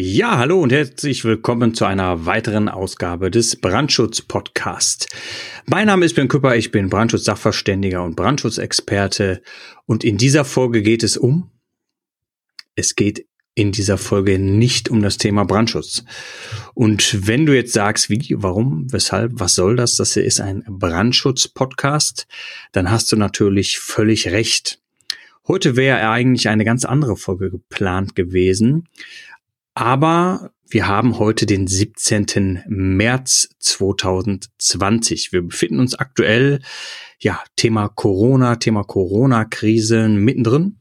Ja, hallo und herzlich willkommen zu einer weiteren Ausgabe des Brandschutz-Podcast. Mein Name ist Ben Küpper, ich bin Brandschutz-Sachverständiger und Brandschutzexperte und in dieser Folge geht es um, es geht in dieser Folge nicht um das Thema Brandschutz. Und wenn du jetzt sagst, wie, warum, weshalb, was soll das, das hier ist ein Brandschutz-Podcast, dann hast du natürlich völlig recht. Heute wäre eigentlich eine ganz andere Folge geplant gewesen. Aber wir haben heute den 17. März 2020. Wir befinden uns aktuell, ja, Thema Corona, Thema Corona-Krise mittendrin.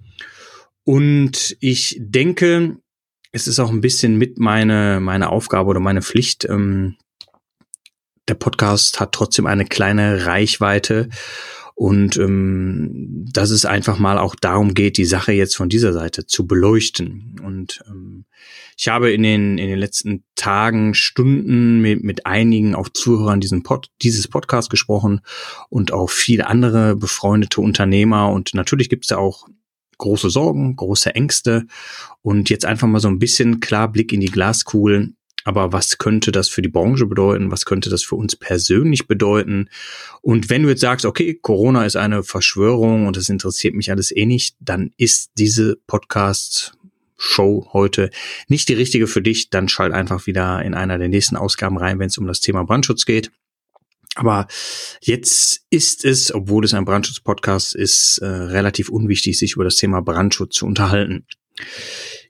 Und ich denke, es ist auch ein bisschen mit meine, meine Aufgabe oder meine Pflicht. Ähm, der Podcast hat trotzdem eine kleine Reichweite und ähm, dass es einfach mal auch darum geht, die Sache jetzt von dieser Seite zu beleuchten. Und ähm, ich habe in den, in den letzten Tagen, Stunden mit, mit einigen auch Zuhörern diesen Pod, dieses Podcast gesprochen und auch viele andere befreundete Unternehmer. Und natürlich gibt es da auch große Sorgen, große Ängste und jetzt einfach mal so ein bisschen klar Blick in die Glaskugel aber was könnte das für die Branche bedeuten? Was könnte das für uns persönlich bedeuten? Und wenn du jetzt sagst, okay, Corona ist eine Verschwörung und das interessiert mich alles eh nicht, dann ist diese Podcast Show heute nicht die richtige für dich, dann schalt einfach wieder in einer der nächsten Ausgaben rein, wenn es um das Thema Brandschutz geht. Aber jetzt ist es, obwohl es ein Brandschutz-Podcast ist, äh, relativ unwichtig, sich über das Thema Brandschutz zu unterhalten.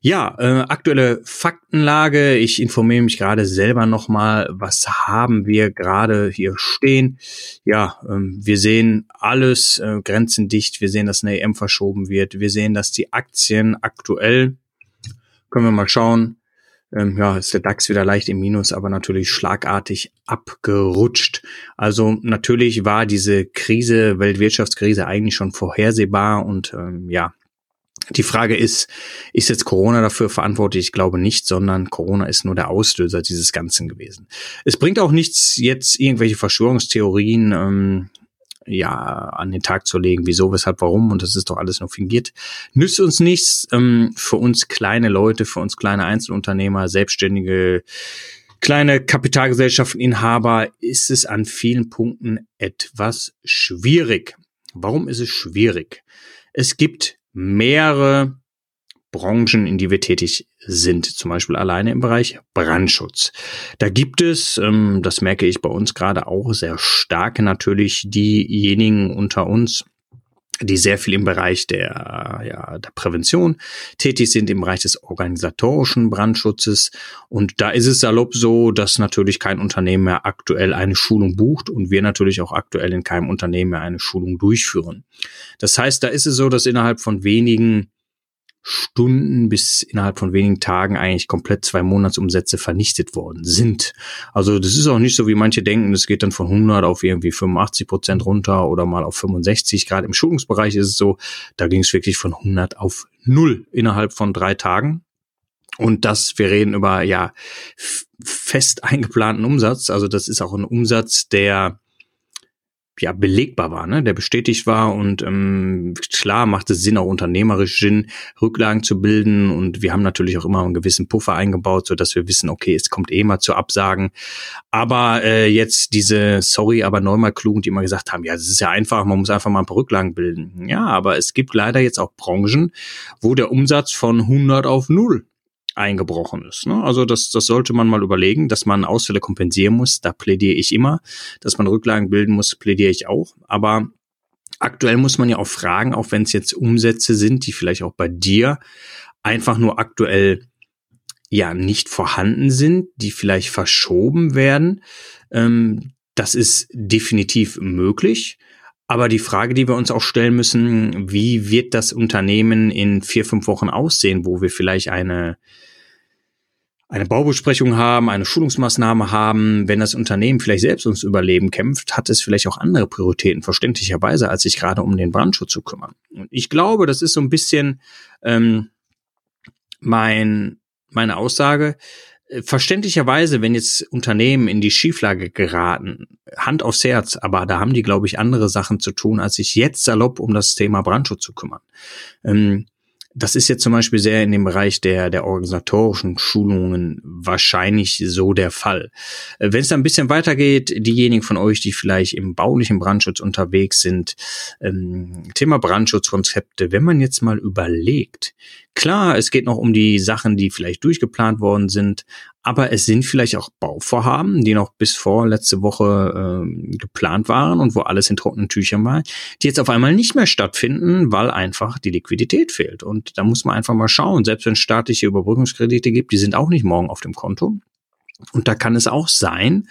Ja, äh, aktuelle Faktenlage. Ich informiere mich gerade selber nochmal, was haben wir gerade hier stehen. Ja, ähm, wir sehen alles äh, grenzendicht. Wir sehen, dass eine EM verschoben wird. Wir sehen, dass die Aktien aktuell, können wir mal schauen, ähm, ja, ist der DAX wieder leicht im Minus, aber natürlich schlagartig abgerutscht. Also natürlich war diese Krise, Weltwirtschaftskrise eigentlich schon vorhersehbar und ähm, ja, die Frage ist, ist jetzt Corona dafür verantwortlich? Ich glaube nicht, sondern Corona ist nur der Auslöser dieses Ganzen gewesen. Es bringt auch nichts, jetzt irgendwelche Verschwörungstheorien ähm, ja an den Tag zu legen, wieso, weshalb, warum und das ist doch alles nur fingiert. Nützt uns nichts. Ähm, für uns kleine Leute, für uns kleine Einzelunternehmer, Selbstständige, kleine Kapitalgesellschafteninhaber ist es an vielen Punkten etwas schwierig. Warum ist es schwierig? Es gibt mehrere Branchen, in die wir tätig sind, zum Beispiel alleine im Bereich Brandschutz. Da gibt es, ähm, das merke ich bei uns gerade auch sehr stark, natürlich diejenigen unter uns, die sehr viel im Bereich der, ja, der Prävention tätig sind, im Bereich des organisatorischen Brandschutzes. Und da ist es salopp so, dass natürlich kein Unternehmen mehr aktuell eine Schulung bucht und wir natürlich auch aktuell in keinem Unternehmen mehr eine Schulung durchführen. Das heißt, da ist es so, dass innerhalb von wenigen Stunden bis innerhalb von wenigen Tagen eigentlich komplett zwei Monatsumsätze vernichtet worden sind. Also das ist auch nicht so, wie manche denken, das geht dann von 100 auf irgendwie 85 Prozent runter oder mal auf 65. Gerade im Schulungsbereich ist es so, da ging es wirklich von 100 auf 0 innerhalb von drei Tagen. Und das, wir reden über ja fest eingeplanten Umsatz. Also das ist auch ein Umsatz, der ja belegbar war, ne, der bestätigt war und ähm, klar macht es Sinn, auch unternehmerisch Sinn, Rücklagen zu bilden und wir haben natürlich auch immer einen gewissen Puffer eingebaut, so dass wir wissen, okay, es kommt eh mal zu Absagen, aber äh, jetzt diese sorry, aber neunmal klug, die immer gesagt haben, ja, das ist ja einfach, man muss einfach mal ein paar Rücklagen bilden. Ja, aber es gibt leider jetzt auch Branchen, wo der Umsatz von 100 auf 0 eingebrochen ist. Ne? Also das, das sollte man mal überlegen, dass man Ausfälle kompensieren muss. Da plädiere ich immer. Dass man Rücklagen bilden muss, plädiere ich auch. Aber aktuell muss man ja auch fragen, auch wenn es jetzt Umsätze sind, die vielleicht auch bei dir einfach nur aktuell ja nicht vorhanden sind, die vielleicht verschoben werden. Ähm, das ist definitiv möglich. Aber die Frage, die wir uns auch stellen müssen, wie wird das Unternehmen in vier, fünf Wochen aussehen, wo wir vielleicht eine eine Baubesprechung haben, eine Schulungsmaßnahme haben, wenn das Unternehmen vielleicht selbst ums Überleben kämpft, hat es vielleicht auch andere Prioritäten, verständlicherweise, als sich gerade um den Brandschutz zu kümmern. Und ich glaube, das ist so ein bisschen ähm, mein, meine Aussage. Äh, verständlicherweise, wenn jetzt Unternehmen in die Schieflage geraten, Hand aufs Herz, aber da haben die, glaube ich, andere Sachen zu tun, als sich jetzt salopp um das Thema Brandschutz zu kümmern. Ähm, das ist jetzt zum Beispiel sehr in dem Bereich der, der organisatorischen Schulungen wahrscheinlich so der Fall. Äh, wenn es dann ein bisschen weitergeht, diejenigen von euch, die vielleicht im baulichen Brandschutz unterwegs sind, ähm, Thema Brandschutzkonzepte, wenn man jetzt mal überlegt, klar, es geht noch um die Sachen, die vielleicht durchgeplant worden sind, aber es sind vielleicht auch Bauvorhaben, die noch bis vor letzte Woche äh, geplant waren und wo alles in trockenen Tüchern war, die jetzt auf einmal nicht mehr stattfinden, weil einfach die Liquidität fehlt. Und da muss man einfach mal schauen, selbst wenn es staatliche Überbrückungskredite gibt, die sind auch nicht morgen auf dem Konto. Und da kann es auch sein,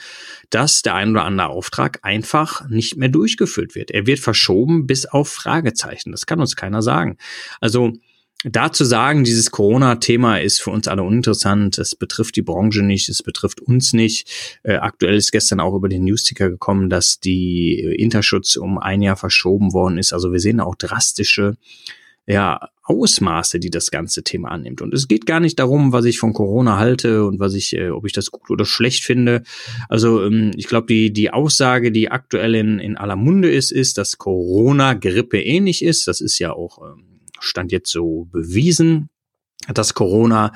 dass der ein oder andere Auftrag einfach nicht mehr durchgeführt wird. Er wird verschoben bis auf Fragezeichen. Das kann uns keiner sagen. Also da zu sagen, dieses Corona-Thema ist für uns alle uninteressant, es betrifft die Branche nicht, es betrifft uns nicht. Äh, aktuell ist gestern auch über den Newsticker gekommen, dass die Interschutz um ein Jahr verschoben worden ist. Also wir sehen auch drastische ja, Ausmaße, die das ganze Thema annimmt. Und es geht gar nicht darum, was ich von Corona halte und was ich, äh, ob ich das gut oder schlecht finde. Also ähm, ich glaube, die, die Aussage, die aktuell in, in aller Munde ist, ist, dass Corona Grippe ähnlich ist. Das ist ja auch ähm, Stand jetzt so bewiesen, dass Corona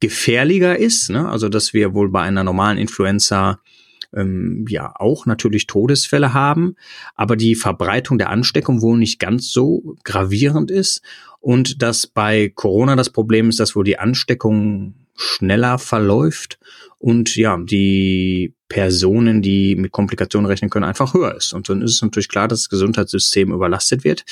gefährlicher ist. Ne? Also dass wir wohl bei einer normalen Influenza ähm, ja auch natürlich Todesfälle haben, aber die Verbreitung der Ansteckung wohl nicht ganz so gravierend ist und dass bei Corona das Problem ist, dass wohl die Ansteckung schneller verläuft und ja, die Personen, die mit Komplikationen rechnen können, einfach höher ist. Und dann ist es natürlich klar, dass das Gesundheitssystem überlastet wird.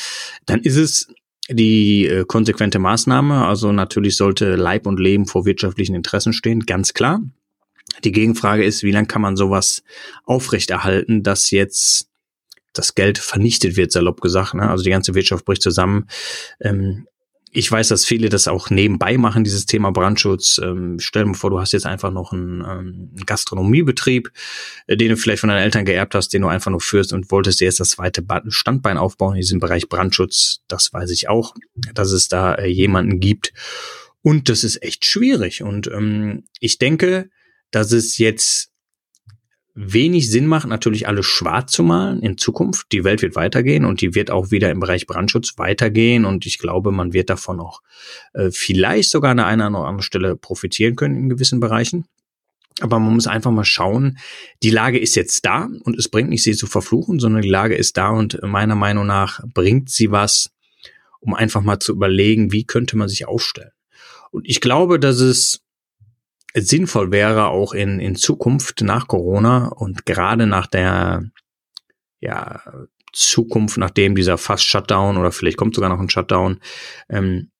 Dann ist es die äh, konsequente Maßnahme. Also natürlich sollte Leib und Leben vor wirtschaftlichen Interessen stehen, ganz klar. Die Gegenfrage ist, wie lange kann man sowas aufrechterhalten, dass jetzt das Geld vernichtet wird, salopp gesagt. Ne? Also die ganze Wirtschaft bricht zusammen. Ähm, ich weiß, dass viele das auch nebenbei machen, dieses Thema Brandschutz. Ähm, stell dir vor, du hast jetzt einfach noch einen, ähm, Gastronomiebetrieb, äh, den du vielleicht von deinen Eltern geerbt hast, den du einfach nur führst und wolltest dir jetzt das zweite Standbein aufbauen in diesem Bereich Brandschutz. Das weiß ich auch, dass es da äh, jemanden gibt. Und das ist echt schwierig. Und ähm, ich denke, dass es jetzt wenig Sinn macht, natürlich alles schwarz zu malen in Zukunft. Die Welt wird weitergehen und die wird auch wieder im Bereich Brandschutz weitergehen und ich glaube, man wird davon auch äh, vielleicht sogar an einer oder anderen Stelle profitieren können in gewissen Bereichen. Aber man muss einfach mal schauen, die Lage ist jetzt da und es bringt nicht, sie zu verfluchen, sondern die Lage ist da und meiner Meinung nach bringt sie was, um einfach mal zu überlegen, wie könnte man sich aufstellen. Und ich glaube, dass es sinnvoll wäre, auch in, in Zukunft nach Corona und gerade nach der ja, Zukunft, nachdem dieser fast Shutdown oder vielleicht kommt sogar noch ein Shutdown, ähm,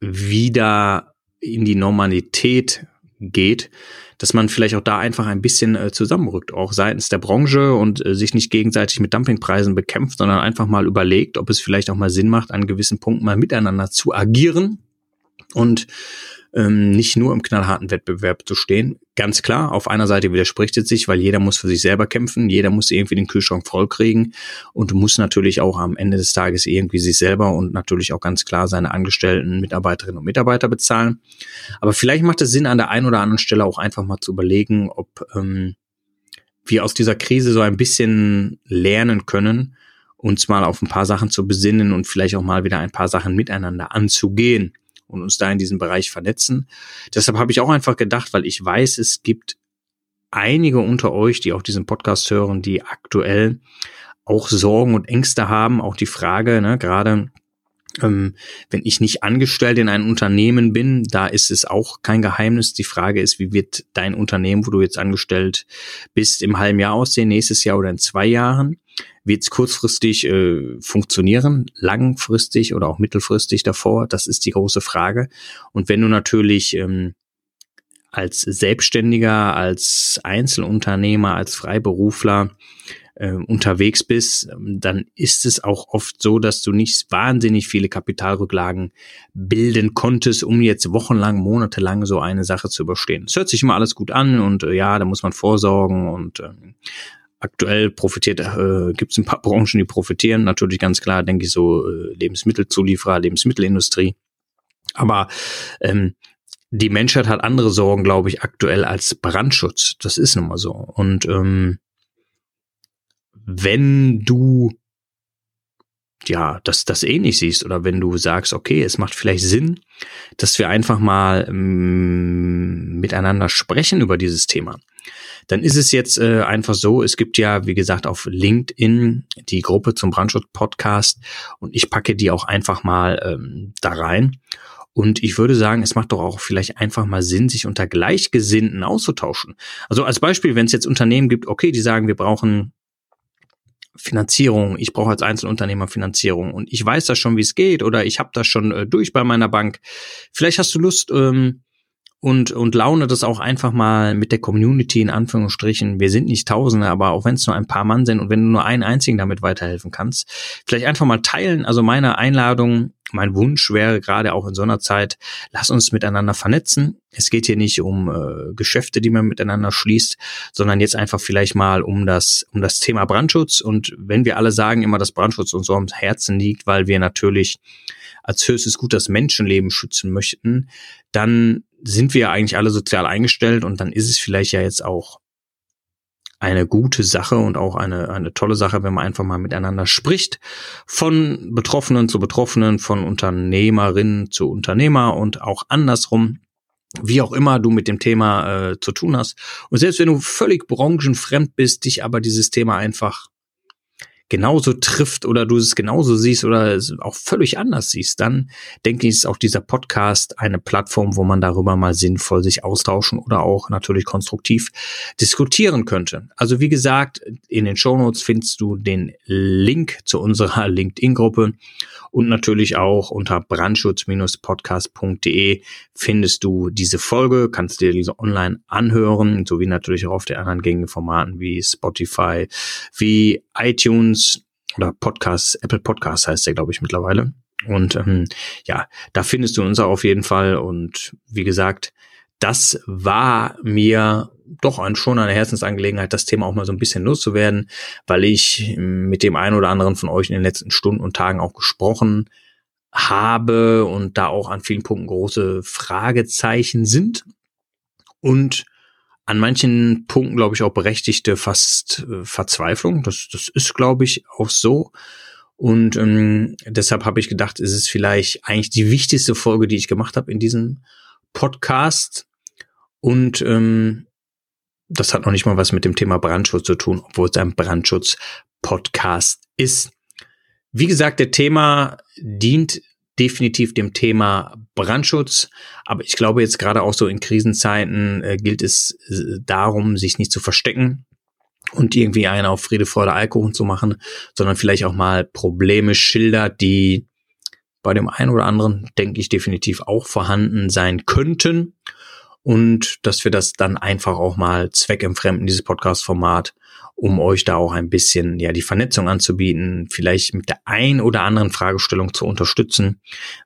wieder in die Normalität geht, dass man vielleicht auch da einfach ein bisschen äh, zusammenrückt, auch seitens der Branche und äh, sich nicht gegenseitig mit Dumpingpreisen bekämpft, sondern einfach mal überlegt, ob es vielleicht auch mal Sinn macht, an gewissen Punkten mal miteinander zu agieren und ähm, nicht nur im knallharten Wettbewerb zu stehen. Ganz klar, auf einer Seite widerspricht es sich, weil jeder muss für sich selber kämpfen, jeder muss irgendwie den Kühlschrank vollkriegen und muss natürlich auch am Ende des Tages irgendwie sich selber und natürlich auch ganz klar seine Angestellten, Mitarbeiterinnen und Mitarbeiter bezahlen. Aber vielleicht macht es Sinn, an der einen oder anderen Stelle auch einfach mal zu überlegen, ob ähm, wir aus dieser Krise so ein bisschen lernen können, uns mal auf ein paar Sachen zu besinnen und vielleicht auch mal wieder ein paar Sachen miteinander anzugehen und uns da in diesem Bereich vernetzen. Deshalb habe ich auch einfach gedacht, weil ich weiß, es gibt einige unter euch, die auch diesen Podcast hören, die aktuell auch Sorgen und Ängste haben. Auch die Frage, ne, gerade ähm, wenn ich nicht angestellt in einem Unternehmen bin, da ist es auch kein Geheimnis. Die Frage ist, wie wird dein Unternehmen, wo du jetzt angestellt bist, im halben Jahr aussehen, nächstes Jahr oder in zwei Jahren? Wird es kurzfristig äh, funktionieren, langfristig oder auch mittelfristig davor? Das ist die große Frage. Und wenn du natürlich ähm, als Selbstständiger, als Einzelunternehmer, als Freiberufler äh, unterwegs bist, dann ist es auch oft so, dass du nicht wahnsinnig viele Kapitalrücklagen bilden konntest, um jetzt wochenlang, monatelang so eine Sache zu überstehen. Es hört sich immer alles gut an und äh, ja, da muss man vorsorgen und äh, aktuell profitiert, äh, gibt es ein paar Branchen, die profitieren. Natürlich ganz klar, denke ich so äh, Lebensmittelzulieferer, Lebensmittelindustrie. Aber ähm, die Menschheit hat andere Sorgen, glaube ich, aktuell als Brandschutz. Das ist nun mal so. Und ähm, wenn du ja, das, das ähnlich eh siehst oder wenn du sagst, okay, es macht vielleicht Sinn, dass wir einfach mal ähm, miteinander sprechen über dieses Thema, dann ist es jetzt äh, einfach so, es gibt ja, wie gesagt, auf LinkedIn die Gruppe zum Brandschutz-Podcast und ich packe die auch einfach mal ähm, da rein. Und ich würde sagen, es macht doch auch vielleicht einfach mal Sinn, sich unter Gleichgesinnten auszutauschen. Also als Beispiel, wenn es jetzt Unternehmen gibt, okay, die sagen, wir brauchen Finanzierung, ich brauche als Einzelunternehmer Finanzierung und ich weiß das schon, wie es geht oder ich habe das schon äh, durch bei meiner Bank. Vielleicht hast du Lust, ähm, und, und laune das auch einfach mal mit der Community in Anführungsstrichen. Wir sind nicht Tausende, aber auch wenn es nur ein paar Mann sind und wenn du nur einen einzigen damit weiterhelfen kannst, vielleicht einfach mal teilen. Also meine Einladung, mein Wunsch wäre gerade auch in so einer Zeit, lass uns miteinander vernetzen. Es geht hier nicht um äh, Geschäfte, die man miteinander schließt, sondern jetzt einfach vielleicht mal um das, um das Thema Brandschutz. Und wenn wir alle sagen immer, dass Brandschutz uns so am Herzen liegt, weil wir natürlich als höchstes Gut das Menschenleben schützen möchten, dann sind wir eigentlich alle sozial eingestellt und dann ist es vielleicht ja jetzt auch eine gute Sache und auch eine, eine tolle Sache, wenn man einfach mal miteinander spricht, von Betroffenen zu Betroffenen, von Unternehmerinnen zu Unternehmer und auch andersrum, wie auch immer du mit dem Thema äh, zu tun hast. Und selbst wenn du völlig branchenfremd bist, dich aber dieses Thema einfach genauso trifft oder du es genauso siehst oder es auch völlig anders siehst, dann denke ich, ist auch dieser Podcast eine Plattform, wo man darüber mal sinnvoll sich austauschen oder auch natürlich konstruktiv diskutieren könnte. Also wie gesagt, in den Shownotes findest du den Link zu unserer LinkedIn-Gruppe und natürlich auch unter brandschutz-podcast.de findest du diese Folge, kannst dir diese online anhören, sowie natürlich auch auf den anderen gängigen Formaten wie Spotify, wie iTunes oder Podcasts, Apple Podcasts heißt der, glaube ich, mittlerweile. Und ähm, ja, da findest du uns auch auf jeden Fall. Und wie gesagt, das war mir doch ein, schon eine Herzensangelegenheit, das Thema auch mal so ein bisschen loszuwerden, weil ich mit dem einen oder anderen von euch in den letzten Stunden und Tagen auch gesprochen habe und da auch an vielen Punkten große Fragezeichen sind und an manchen Punkten, glaube ich, auch berechtigte fast äh, Verzweiflung. Das, das ist, glaube ich, auch so. Und ähm, deshalb habe ich gedacht, es ist vielleicht eigentlich die wichtigste Folge, die ich gemacht habe in diesem Podcast. Und ähm, das hat noch nicht mal was mit dem Thema Brandschutz zu tun, obwohl es ein Brandschutz-Podcast ist. Wie gesagt, der Thema dient definitiv dem Thema Brandschutz, aber ich glaube jetzt gerade auch so in Krisenzeiten äh, gilt es äh, darum, sich nicht zu verstecken und irgendwie einen auf Friede, Freude, Alkohol zu machen, sondern vielleicht auch mal Probleme schildert, die bei dem einen oder anderen, denke ich, definitiv auch vorhanden sein könnten. Und dass wir das dann einfach auch mal zweckentfremden, dieses Podcast-Format, um euch da auch ein bisschen ja die Vernetzung anzubieten, vielleicht mit der ein oder anderen Fragestellung zu unterstützen,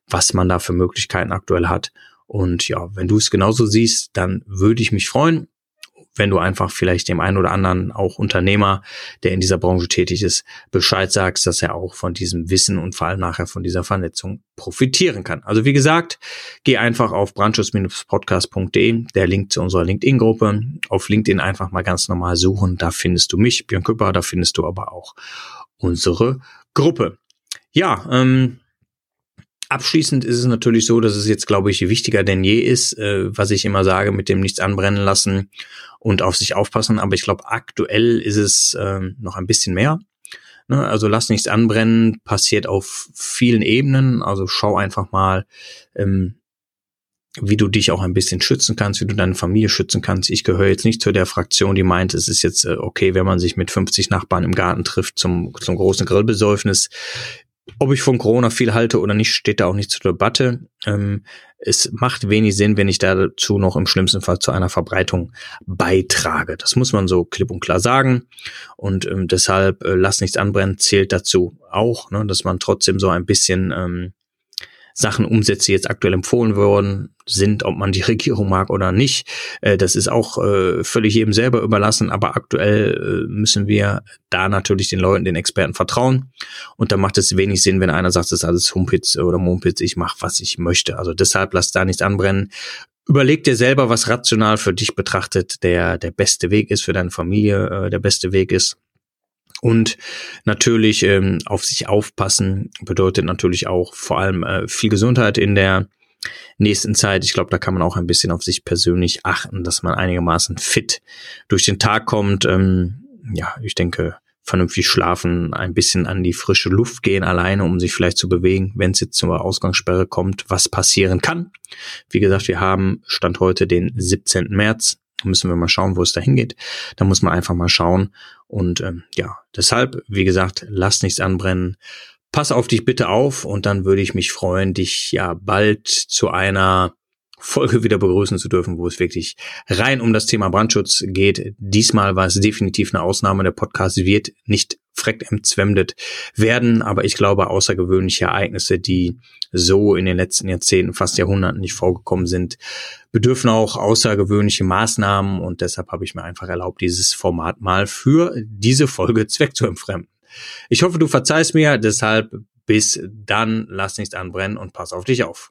was man da für Möglichkeiten aktuell hat. Und ja, wenn du es genauso siehst, dann würde ich mich freuen wenn du einfach vielleicht dem einen oder anderen auch Unternehmer, der in dieser Branche tätig ist, Bescheid sagst, dass er auch von diesem Wissen und vor allem nachher von dieser Vernetzung profitieren kann. Also wie gesagt, geh einfach auf brandschuss-podcast.de, der Link zu unserer LinkedIn-Gruppe. Auf LinkedIn einfach mal ganz normal suchen, da findest du mich, Björn Küpper, da findest du aber auch unsere Gruppe. Ja, ähm, Abschließend ist es natürlich so, dass es jetzt, glaube ich, wichtiger denn je ist, äh, was ich immer sage, mit dem nichts anbrennen lassen und auf sich aufpassen. Aber ich glaube, aktuell ist es äh, noch ein bisschen mehr. Ne? Also lass nichts anbrennen, passiert auf vielen Ebenen. Also schau einfach mal, ähm, wie du dich auch ein bisschen schützen kannst, wie du deine Familie schützen kannst. Ich gehöre jetzt nicht zu der Fraktion, die meint, es ist jetzt äh, okay, wenn man sich mit 50 Nachbarn im Garten trifft zum, zum großen Grillbesäufnis ob ich von Corona viel halte oder nicht, steht da auch nicht zur Debatte. Ähm, es macht wenig Sinn, wenn ich dazu noch im schlimmsten Fall zu einer Verbreitung beitrage. Das muss man so klipp und klar sagen. Und ähm, deshalb äh, lass nichts anbrennen zählt dazu auch, ne, dass man trotzdem so ein bisschen ähm, Sachen umsetzt, die jetzt aktuell empfohlen worden sind, ob man die Regierung mag oder nicht. Äh, das ist auch äh, völlig jedem selber überlassen, aber aktuell äh, müssen wir da natürlich den Leuten, den Experten vertrauen. Und da macht es wenig Sinn, wenn einer sagt, das ist alles Humpitz oder Mumpitz, ich mache, was ich möchte. Also deshalb lass da nichts anbrennen. Überleg dir selber, was rational für dich betrachtet der, der beste Weg ist, für deine Familie der beste Weg ist. Und natürlich ähm, auf sich aufpassen bedeutet natürlich auch vor allem äh, viel Gesundheit in der nächsten Zeit. Ich glaube, da kann man auch ein bisschen auf sich persönlich achten, dass man einigermaßen fit durch den Tag kommt. Ähm, ja, ich denke, vernünftig schlafen, ein bisschen an die frische Luft gehen alleine, um sich vielleicht zu bewegen, wenn es jetzt zur Ausgangssperre kommt, was passieren kann. Wie gesagt, wir haben Stand heute den 17. März müssen wir mal schauen, wo es dahin geht. Da muss man einfach mal schauen. Und ähm, ja, deshalb, wie gesagt, lass nichts anbrennen. Pass auf dich bitte auf und dann würde ich mich freuen, dich ja bald zu einer Folge wieder begrüßen zu dürfen, wo es wirklich rein um das Thema Brandschutz geht. Diesmal war es definitiv eine Ausnahme. Der Podcast wird nicht freck emzwemdet werden, aber ich glaube, außergewöhnliche Ereignisse, die so in den letzten Jahrzehnten, fast Jahrhunderten nicht vorgekommen sind, bedürfen auch außergewöhnliche Maßnahmen und deshalb habe ich mir einfach erlaubt, dieses Format mal für diese Folge zweck zu entfremden. Ich hoffe, du verzeihst mir, deshalb bis dann, lass nichts anbrennen und pass auf dich auf.